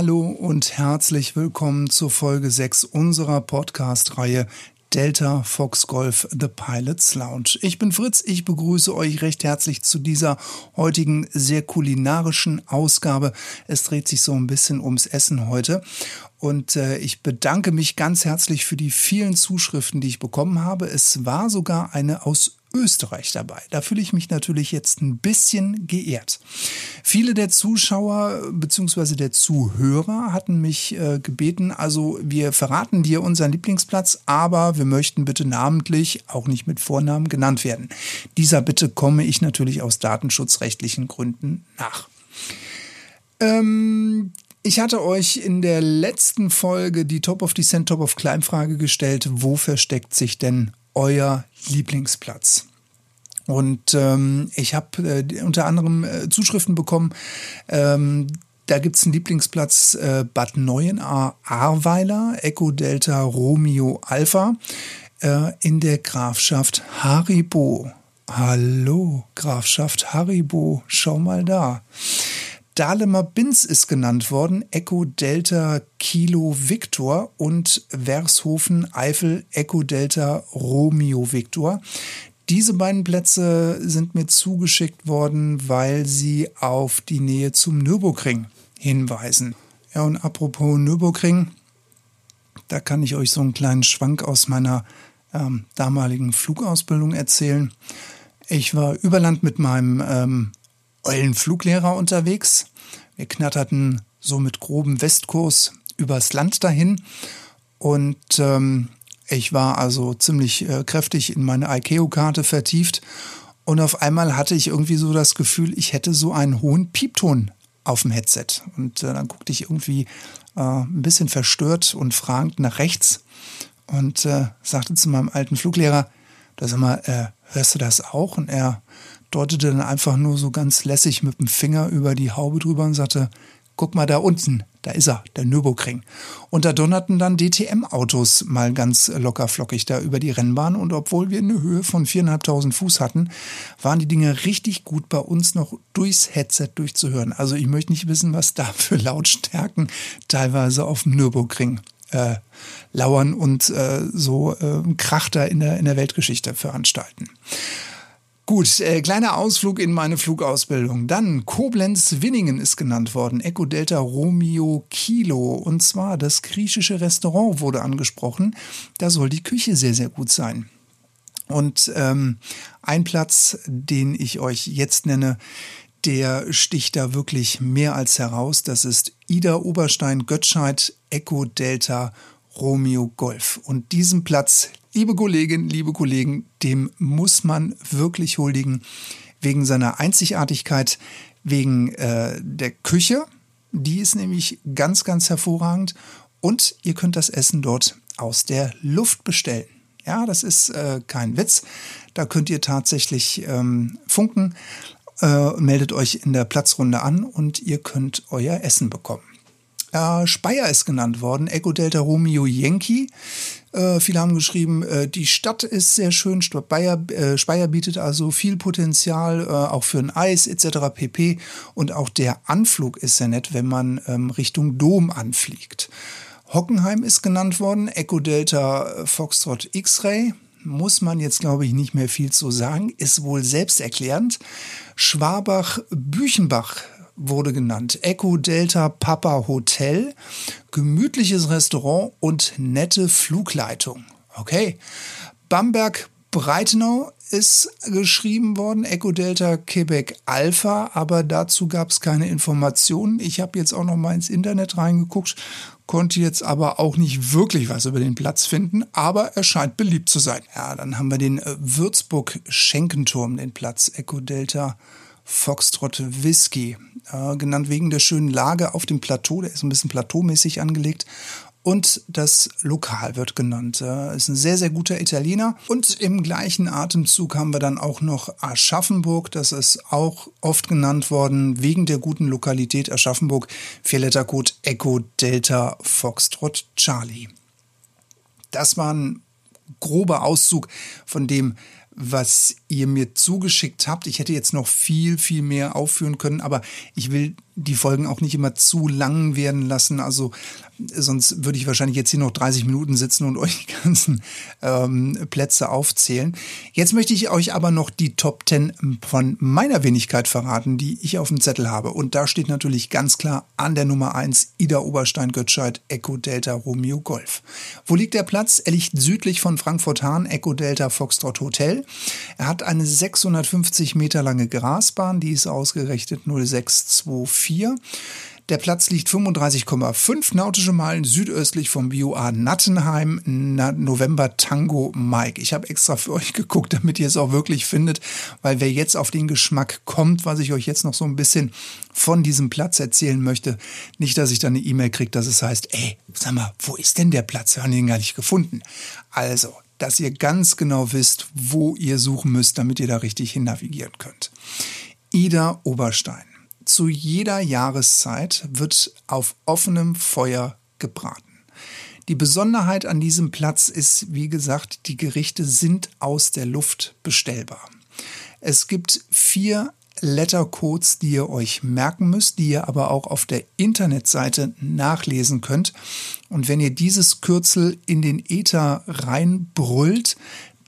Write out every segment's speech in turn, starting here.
Hallo und herzlich willkommen zur Folge 6 unserer Podcast-Reihe Delta Fox Golf The Pilots Lounge. Ich bin Fritz, ich begrüße euch recht herzlich zu dieser heutigen sehr kulinarischen Ausgabe. Es dreht sich so ein bisschen ums Essen heute. Und äh, ich bedanke mich ganz herzlich für die vielen Zuschriften, die ich bekommen habe. Es war sogar eine aus Österreich dabei. Da fühle ich mich natürlich jetzt ein bisschen geehrt. Viele der Zuschauer bzw. der Zuhörer hatten mich äh, gebeten, also wir verraten dir unseren Lieblingsplatz, aber wir möchten bitte namentlich, auch nicht mit Vornamen genannt werden. Dieser Bitte komme ich natürlich aus datenschutzrechtlichen Gründen nach. Ähm, ich hatte euch in der letzten Folge die Top of Descent, Top of Climb Frage gestellt, wo versteckt sich denn euer Lieblingsplatz? Und ähm, ich habe äh, unter anderem äh, Zuschriften bekommen. Ähm, da gibt's einen Lieblingsplatz äh, Bad Neuenahr Ahrweiler, Echo Delta Romeo Alpha äh, in der Grafschaft Haribo. Hallo, Grafschaft Haribo, schau mal da. Dahlemer Binz ist genannt worden, Echo Delta Kilo Victor und Vershofen Eifel Echo Delta Romeo Victor. Diese beiden Plätze sind mir zugeschickt worden, weil sie auf die Nähe zum Nürburgring hinweisen. Ja, und apropos Nürburgring, da kann ich euch so einen kleinen Schwank aus meiner ähm, damaligen Flugausbildung erzählen. Ich war über Land mit meinem ähm, Eulenfluglehrer unterwegs. Wir knatterten so mit grobem Westkurs übers Land dahin und ähm, ich war also ziemlich äh, kräftig in meine ICAO-Karte vertieft und auf einmal hatte ich irgendwie so das Gefühl, ich hätte so einen hohen Piepton auf dem Headset. Und äh, dann guckte ich irgendwie äh, ein bisschen verstört und fragend nach rechts und äh, sagte zu meinem alten Fluglehrer, da sag mal, äh, hörst du das auch? Und er deutete dann einfach nur so ganz lässig mit dem Finger über die Haube drüber und sagte, guck mal da unten, da ist er, der Nürburgring. Und da donnerten dann DTM-Autos mal ganz locker flockig da über die Rennbahn. Und obwohl wir eine Höhe von viereinhalbtausend Fuß hatten, waren die Dinge richtig gut bei uns noch durchs Headset durchzuhören. Also ich möchte nicht wissen, was da für Lautstärken teilweise auf dem Nürburgring äh, lauern und äh, so äh, Krachter in der, in der Weltgeschichte veranstalten. Gut, äh, kleiner Ausflug in meine Flugausbildung. Dann Koblenz-Winningen ist genannt worden. Echo Delta Romeo Kilo. Und zwar das griechische Restaurant wurde angesprochen. Da soll die Küche sehr, sehr gut sein. Und ähm, ein Platz, den ich euch jetzt nenne, der sticht da wirklich mehr als heraus. Das ist Ida Oberstein Göttscheid Echo Delta Romeo Golf. Und diesen Platz liebe Kolleginnen, liebe Kollegen, dem muss man wirklich huldigen wegen seiner Einzigartigkeit, wegen äh, der Küche. Die ist nämlich ganz, ganz hervorragend. Und ihr könnt das Essen dort aus der Luft bestellen. Ja, das ist äh, kein Witz. Da könnt ihr tatsächlich ähm, funken, äh, meldet euch in der Platzrunde an und ihr könnt euer Essen bekommen. Äh, Speyer ist genannt worden, Echo Delta Romeo Yankee. Äh, viele haben geschrieben, äh, die Stadt ist sehr schön, Speyer, äh, Speyer bietet also viel Potenzial, äh, auch für ein Eis etc. pp. Und auch der Anflug ist sehr nett, wenn man ähm, Richtung Dom anfliegt. Hockenheim ist genannt worden, Echo Delta Foxtrot X-Ray. Muss man jetzt, glaube ich, nicht mehr viel zu sagen, ist wohl selbsterklärend. Schwabach-Büchenbach wurde genannt. Echo Delta Papa Hotel, gemütliches Restaurant und nette Flugleitung. Okay. Bamberg Breitenau ist geschrieben worden, Echo Delta Quebec Alpha, aber dazu gab es keine Informationen. Ich habe jetzt auch noch mal ins Internet reingeguckt, konnte jetzt aber auch nicht wirklich was über den Platz finden, aber er scheint beliebt zu sein. Ja, dann haben wir den äh, Würzburg Schenkenturm, den Platz Echo Delta Foxtrot Whisky, äh, genannt wegen der schönen Lage auf dem Plateau. Der ist ein bisschen plateaumäßig angelegt. Und das Lokal wird genannt. Äh, ist ein sehr, sehr guter Italiener. Und im gleichen Atemzug haben wir dann auch noch Aschaffenburg. Das ist auch oft genannt worden wegen der guten Lokalität Aschaffenburg. Vierletter Code Echo Delta Foxtrot Charlie. Das war ein grober Auszug von dem, was ihr mir zugeschickt habt. Ich hätte jetzt noch viel, viel mehr aufführen können, aber ich will die Folgen auch nicht immer zu lang werden lassen. Also sonst würde ich wahrscheinlich jetzt hier noch 30 Minuten sitzen und euch die ganzen ähm, Plätze aufzählen. Jetzt möchte ich euch aber noch die Top 10 von meiner Wenigkeit verraten, die ich auf dem Zettel habe. Und da steht natürlich ganz klar an der Nummer 1 Ida Oberstein Göttscheid Echo Delta Romeo Golf. Wo liegt der Platz? Er liegt südlich von Frankfurt Hahn Echo Delta Foxtrot Hotel. Er hat eine 650 Meter lange Grasbahn, die ist ausgerechnet 0624. Der Platz liegt 35,5 nautische Meilen südöstlich vom BUA Nattenheim, November Tango Mike. Ich habe extra für euch geguckt, damit ihr es auch wirklich findet, weil wer jetzt auf den Geschmack kommt, was ich euch jetzt noch so ein bisschen von diesem Platz erzählen möchte, nicht, dass ich dann eine E-Mail kriege, dass es heißt, ey, sag mal, wo ist denn der Platz? Wir haben den gar nicht gefunden. Also, dass ihr ganz genau wisst, wo ihr suchen müsst, damit ihr da richtig hin navigieren könnt. Ida Oberstein zu jeder Jahreszeit wird auf offenem Feuer gebraten. Die Besonderheit an diesem Platz ist, wie gesagt, die Gerichte sind aus der Luft bestellbar. Es gibt vier Lettercodes, die ihr euch merken müsst, die ihr aber auch auf der Internetseite nachlesen könnt. Und wenn ihr dieses Kürzel in den Ether reinbrüllt,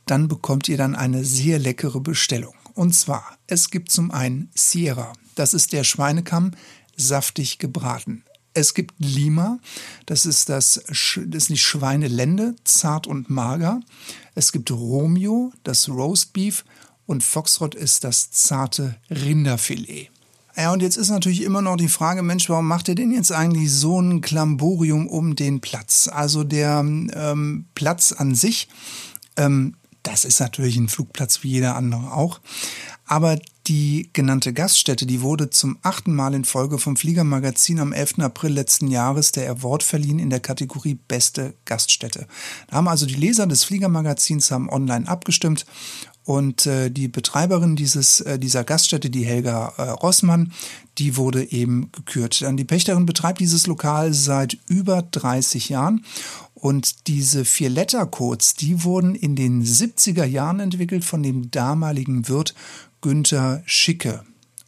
dann bekommt ihr dann eine sehr leckere Bestellung. Und zwar, es gibt zum einen Sierra. Das ist der Schweinekamm, saftig gebraten. Es gibt Lima, das ist das, das ist die Schweinelende, zart und mager. Es gibt Romeo, das Roastbeef und Foxtrot ist das zarte Rinderfilet. Ja, und jetzt ist natürlich immer noch die Frage, Mensch, warum macht ihr denn jetzt eigentlich so ein Klamborium um den Platz? Also der ähm, Platz an sich, ähm, das ist natürlich ein Flugplatz wie jeder andere auch. Aber die genannte Gaststätte, die wurde zum achten Mal in Folge vom Fliegermagazin am 11. April letzten Jahres der Award verliehen in der Kategorie Beste Gaststätte. Da haben also die Leser des Fliegermagazins haben online abgestimmt und äh, die Betreiberin dieses, äh, dieser Gaststätte, die Helga äh, Rossmann, die wurde eben gekürt. Dann die Pächterin betreibt dieses Lokal seit über 30 Jahren und diese vier Lettercodes, die wurden in den 70er Jahren entwickelt von dem damaligen Wirt Günther Schicke.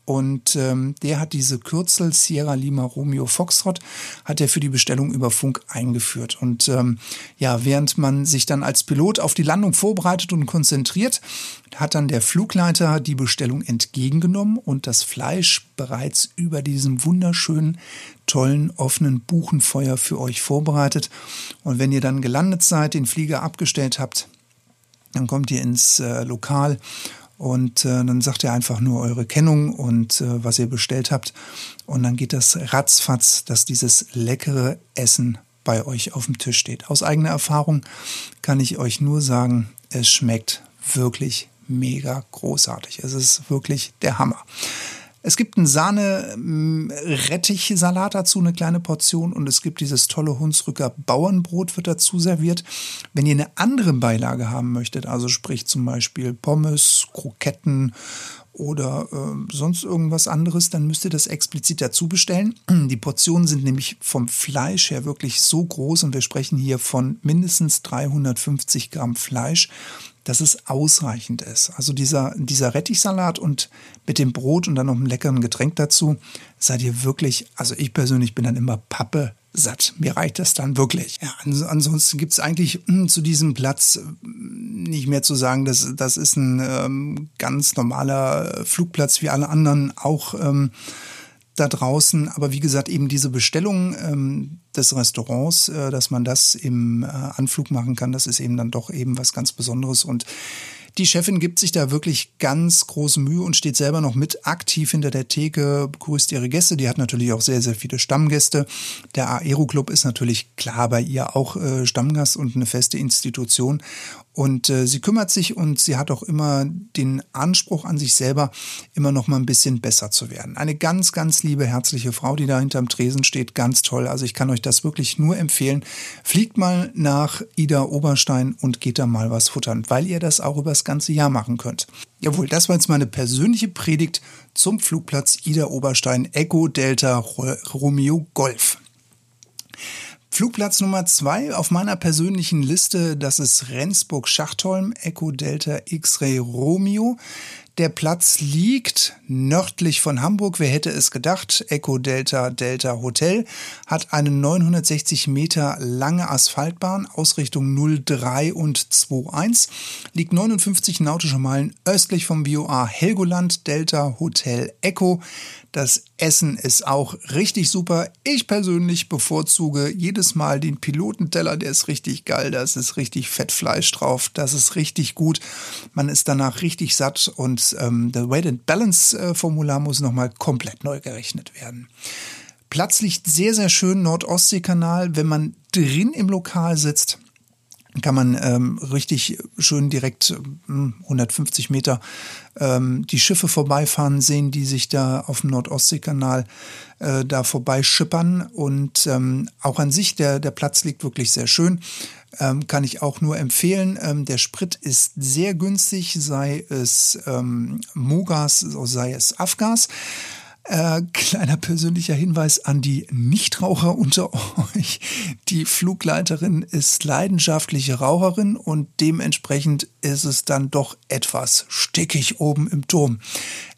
Und ähm, der hat diese Kürzel Sierra Lima Romeo Foxtrot hat er für die Bestellung über Funk eingeführt. Und ähm, ja, während man sich dann als Pilot auf die Landung vorbereitet und konzentriert, hat dann der Flugleiter die Bestellung entgegengenommen und das Fleisch bereits über diesem wunderschönen, tollen, offenen Buchenfeuer für euch vorbereitet. Und wenn ihr dann gelandet seid, den Flieger abgestellt habt, dann kommt ihr ins äh, Lokal und äh, dann sagt ihr einfach nur eure Kennung und äh, was ihr bestellt habt. Und dann geht das ratzfatz, dass dieses leckere Essen bei euch auf dem Tisch steht. Aus eigener Erfahrung kann ich euch nur sagen, es schmeckt wirklich mega großartig. Es ist wirklich der Hammer. Es gibt einen Sahne-Rettichsalat dazu, eine kleine Portion. Und es gibt dieses tolle Hunsrücker Bauernbrot, wird dazu serviert. Wenn ihr eine andere Beilage haben möchtet, also sprich zum Beispiel Pommes, Kroketten oder äh, sonst irgendwas anderes, dann müsst ihr das explizit dazu bestellen. Die Portionen sind nämlich vom Fleisch her wirklich so groß und wir sprechen hier von mindestens 350 Gramm Fleisch dass es ausreichend ist. Also dieser, dieser Rettichsalat und mit dem Brot und dann noch einem leckeren Getränk dazu, seid ihr wirklich, also ich persönlich bin dann immer Pappe satt. Mir reicht das dann wirklich. Ja, ansonsten gibt es eigentlich mh, hm, zu diesem Platz hm, nicht mehr zu sagen, das, das ist ein ähm, ganz normaler Flugplatz wie alle anderen auch. Ähm, da draußen. Aber wie gesagt, eben diese Bestellung ähm, des Restaurants, äh, dass man das im äh, Anflug machen kann, das ist eben dann doch eben was ganz Besonderes. Und die Chefin gibt sich da wirklich ganz große Mühe und steht selber noch mit aktiv hinter der Theke, begrüßt ihre Gäste. Die hat natürlich auch sehr, sehr viele Stammgäste. Der Aero Club ist natürlich klar bei ihr auch äh, Stammgast und eine feste Institution. Und äh, sie kümmert sich und sie hat auch immer den Anspruch an sich selber, immer noch mal ein bisschen besser zu werden. Eine ganz, ganz liebe, herzliche Frau, die da hinterm Tresen steht, ganz toll. Also ich kann euch das wirklich nur empfehlen. Fliegt mal nach Ida Oberstein und geht da mal was futtern, weil ihr das auch über das ganze Jahr machen könnt. Jawohl, das war jetzt meine persönliche Predigt zum Flugplatz Ida Oberstein Echo Delta Romeo Golf. Flugplatz Nummer zwei auf meiner persönlichen Liste, das ist Rendsburg-Schachtholm, Echo Delta X-Ray Romeo. Der Platz liegt nördlich von Hamburg. Wer hätte es gedacht? Echo Delta Delta Hotel hat eine 960 Meter lange Asphaltbahn, Ausrichtung 03 und 21, liegt 59 nautische Meilen östlich vom BOA Helgoland Delta Hotel Echo. Das Essen ist auch richtig super. Ich persönlich bevorzuge jedes Mal den Pilotenteller, der ist richtig geil. Da ist richtig Fettfleisch drauf. Das ist richtig gut. Man ist danach richtig satt und ähm, das Weight and Balance äh, Formular muss nochmal komplett neu gerechnet werden. Platz liegt sehr, sehr schön Nord-Ostsee-Kanal. Wenn man drin im Lokal sitzt, kann man ähm, richtig schön direkt ähm, 150 Meter ähm, die Schiffe vorbeifahren sehen, die sich da auf dem Nord-Ostsee-Kanal äh, da vorbeischippern. Und ähm, auch an sich, der, der Platz liegt wirklich sehr schön. Ähm, kann ich auch nur empfehlen. Ähm, der Sprit ist sehr günstig, sei es ähm, Mogas, sei es Afgas. Äh, kleiner persönlicher Hinweis an die Nichtraucher unter euch. Die Flugleiterin ist leidenschaftliche Raucherin und dementsprechend ist es dann doch etwas stickig oben im Turm.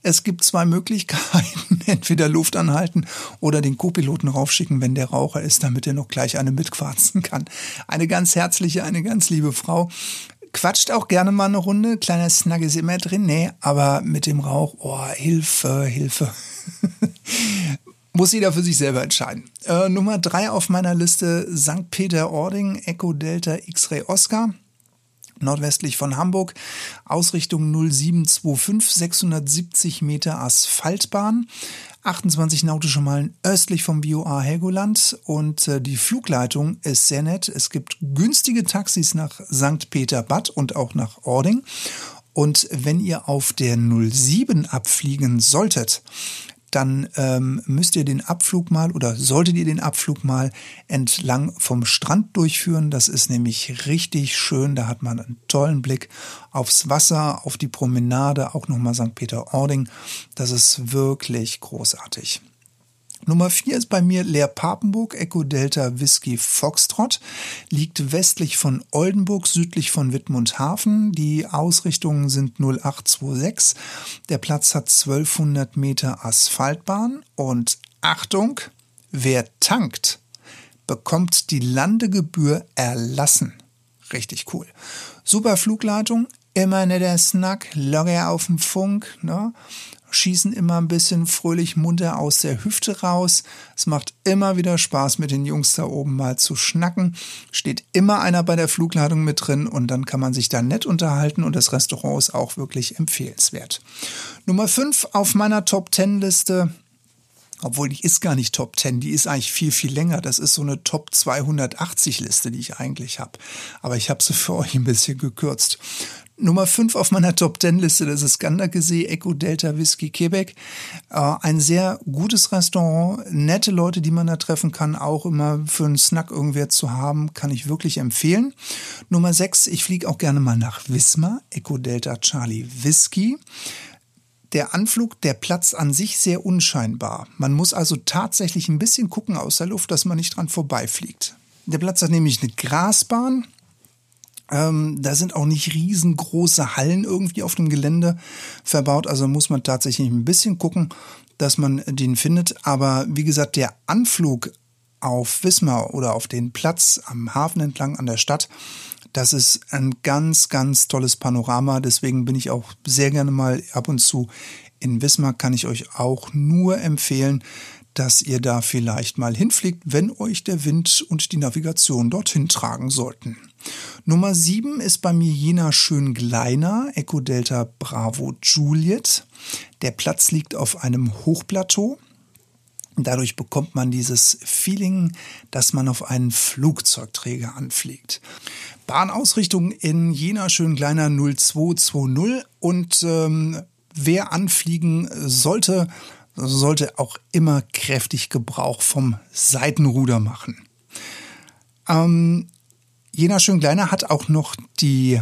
Es gibt zwei Möglichkeiten, entweder Luft anhalten oder den Co-Piloten raufschicken, wenn der Raucher ist, damit er noch gleich eine mitquarzen kann. Eine ganz herzliche, eine ganz liebe Frau quatscht auch gerne mal eine Runde. Kleiner Snug ist immer drin. Nee, aber mit dem Rauch, oh, Hilfe, Hilfe. Muss jeder für sich selber entscheiden. Äh, Nummer drei auf meiner Liste St. Peter-Ording, Echo Delta X-Ray Oscar. Nordwestlich von Hamburg, Ausrichtung 0725, 670 Meter Asphaltbahn, 28 nautische Meilen östlich vom BioA Helgoland und äh, die Flugleitung ist sehr nett. Es gibt günstige Taxis nach St. Peter-Bad und auch nach Ording. Und wenn ihr auf der 07 abfliegen solltet, dann ähm, müsst ihr den Abflug mal oder solltet ihr den Abflug mal entlang vom Strand durchführen. Das ist nämlich richtig schön. Da hat man einen tollen Blick aufs Wasser, auf die Promenade, auch nochmal St. Peter-Ording. Das ist wirklich großartig. Nummer 4 ist bei mir Leer Papenburg, Echo Delta Whisky Foxtrot. Liegt westlich von Oldenburg, südlich von Wittmundhafen. Die Ausrichtungen sind 0826. Der Platz hat 1200 Meter Asphaltbahn. Und Achtung, wer tankt, bekommt die Landegebühr erlassen. Richtig cool. Super Flugleitung, immer netter Snack, locker auf dem Funk. Ne? Schießen immer ein bisschen fröhlich munter aus der Hüfte raus. Es macht immer wieder Spaß, mit den Jungs da oben mal zu schnacken. Steht immer einer bei der Flugladung mit drin und dann kann man sich da nett unterhalten und das Restaurant ist auch wirklich empfehlenswert. Nummer 5 auf meiner Top 10 Liste obwohl die ist gar nicht Top 10, die ist eigentlich viel, viel länger. Das ist so eine Top 280 Liste, die ich eigentlich habe. Aber ich habe sie für euch ein bisschen gekürzt. Nummer 5 auf meiner Top 10 Liste, das ist Ganderkesee Echo Delta Whisky Quebec. Äh, ein sehr gutes Restaurant, nette Leute, die man da treffen kann, auch immer für einen Snack irgendwer zu haben, kann ich wirklich empfehlen. Nummer 6, ich fliege auch gerne mal nach Wismar, Echo Delta Charlie Whisky. Der Anflug, der Platz an sich sehr unscheinbar. Man muss also tatsächlich ein bisschen gucken aus der Luft, dass man nicht dran vorbeifliegt. Der Platz hat nämlich eine Grasbahn, ähm, da sind auch nicht riesengroße Hallen irgendwie auf dem Gelände verbaut. Also muss man tatsächlich ein bisschen gucken, dass man den findet. Aber wie gesagt, der Anflug auf Wismar oder auf den Platz am Hafen entlang an der Stadt, das ist ein ganz, ganz tolles Panorama. Deswegen bin ich auch sehr gerne mal ab und zu in Wismar. Kann ich euch auch nur empfehlen, dass ihr da vielleicht mal hinfliegt, wenn euch der Wind und die Navigation dorthin tragen sollten. Nummer 7 ist bei mir Jena Schön-Gleiner, Echo Delta Bravo Juliet. Der Platz liegt auf einem Hochplateau. Dadurch bekommt man dieses Feeling, dass man auf einen Flugzeugträger anfliegt. Bahnausrichtung in Jena Schön-Gleiner 0220 und ähm, wer anfliegen sollte, sollte auch immer kräftig Gebrauch vom Seitenruder machen. Ähm, Jena schön kleiner hat auch noch die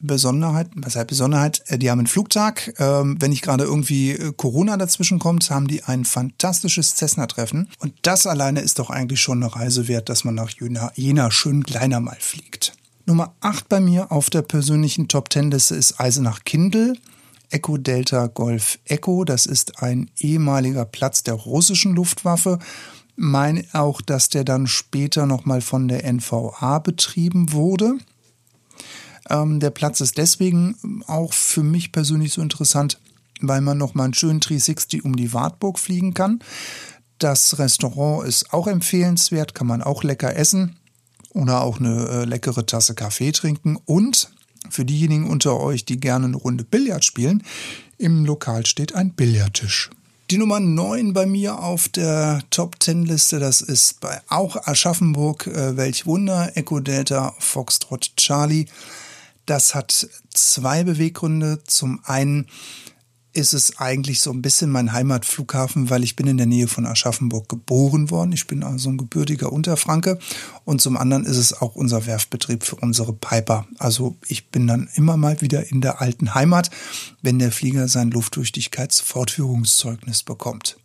Besonderheit, was heißt Besonderheit, äh, die haben einen Flugtag. Ähm, wenn nicht gerade irgendwie äh, Corona dazwischen kommt, haben die ein fantastisches Cessna-Treffen. Und das alleine ist doch eigentlich schon eine Reise wert, dass man nach Jena, Jena schön kleiner mal fliegt. Nummer 8 bei mir auf der persönlichen Top 10 Liste ist Eisenach Kindl. Echo Delta Golf Echo. Das ist ein ehemaliger Platz der russischen Luftwaffe. Meine auch, dass der dann später nochmal von der NVA betrieben wurde. Ähm, der Platz ist deswegen auch für mich persönlich so interessant, weil man nochmal einen schönen 360 um die Wartburg fliegen kann. Das Restaurant ist auch empfehlenswert, kann man auch lecker essen oder auch eine äh, leckere Tasse Kaffee trinken. Und für diejenigen unter euch, die gerne eine Runde Billard spielen, im Lokal steht ein Billardtisch. Die Nummer 9 bei mir auf der Top 10 Liste, das ist bei auch Aschaffenburg, äh, welch Wunder, Echo Delta, Foxtrot Charlie. Das hat zwei Beweggründe. Zum einen ist es eigentlich so ein bisschen mein Heimatflughafen, weil ich bin in der Nähe von Aschaffenburg geboren worden. Ich bin also ein gebürtiger Unterfranke. Und zum anderen ist es auch unser Werftbetrieb für unsere Piper. Also ich bin dann immer mal wieder in der alten Heimat, wenn der Flieger sein Lufttüchtigkeitsfortführungszeugnis bekommt.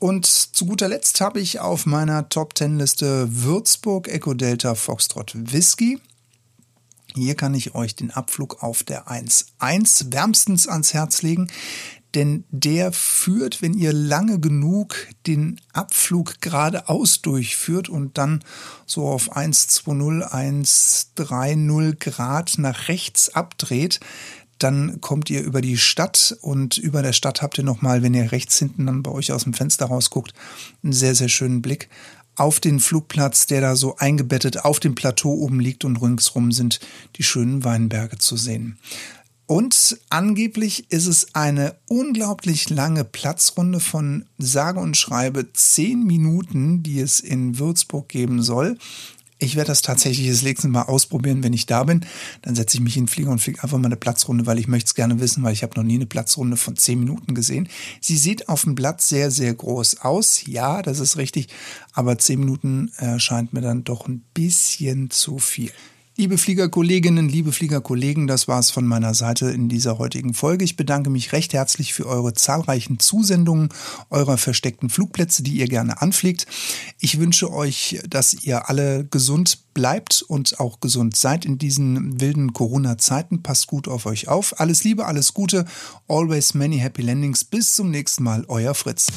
Und zu guter Letzt habe ich auf meiner Top Ten Liste Würzburg Echo Delta Foxtrot Whisky. Hier kann ich euch den Abflug auf der 1.1 wärmstens ans Herz legen, denn der führt, wenn ihr lange genug den Abflug geradeaus durchführt und dann so auf 120, 130 Grad nach rechts abdreht, dann kommt ihr über die Stadt und über der Stadt habt ihr nochmal, wenn ihr rechts hinten dann bei euch aus dem Fenster rausguckt, einen sehr, sehr schönen Blick auf den Flugplatz, der da so eingebettet auf dem Plateau oben liegt und ringsrum sind die schönen Weinberge zu sehen. Und angeblich ist es eine unglaublich lange Platzrunde von sage und schreibe zehn Minuten, die es in Würzburg geben soll. Ich werde das tatsächlich das nächste Mal ausprobieren, wenn ich da bin. Dann setze ich mich in den Flieger und fliege einfach mal eine Platzrunde, weil ich möchte es gerne wissen, weil ich habe noch nie eine Platzrunde von zehn Minuten gesehen. Sie sieht auf dem Blatt sehr, sehr groß aus. Ja, das ist richtig. Aber zehn Minuten erscheint mir dann doch ein bisschen zu viel. Liebe Fliegerkolleginnen, liebe Fliegerkollegen, das war es von meiner Seite in dieser heutigen Folge. Ich bedanke mich recht herzlich für eure zahlreichen Zusendungen eurer versteckten Flugplätze, die ihr gerne anfliegt. Ich wünsche euch, dass ihr alle gesund bleibt und auch gesund seid in diesen wilden Corona-Zeiten. Passt gut auf euch auf. Alles Liebe, alles Gute. Always many happy landings. Bis zum nächsten Mal. Euer Fritz.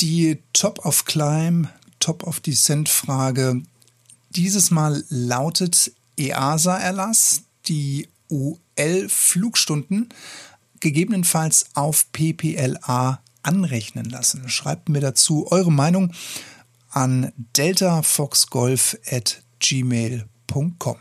Die Top of Climb, Top of Descent Frage dieses Mal lautet EASA-Erlass, die UL-Flugstunden gegebenenfalls auf PPLA anrechnen lassen. Schreibt mir dazu eure Meinung an deltafoxgolf at gmail.com.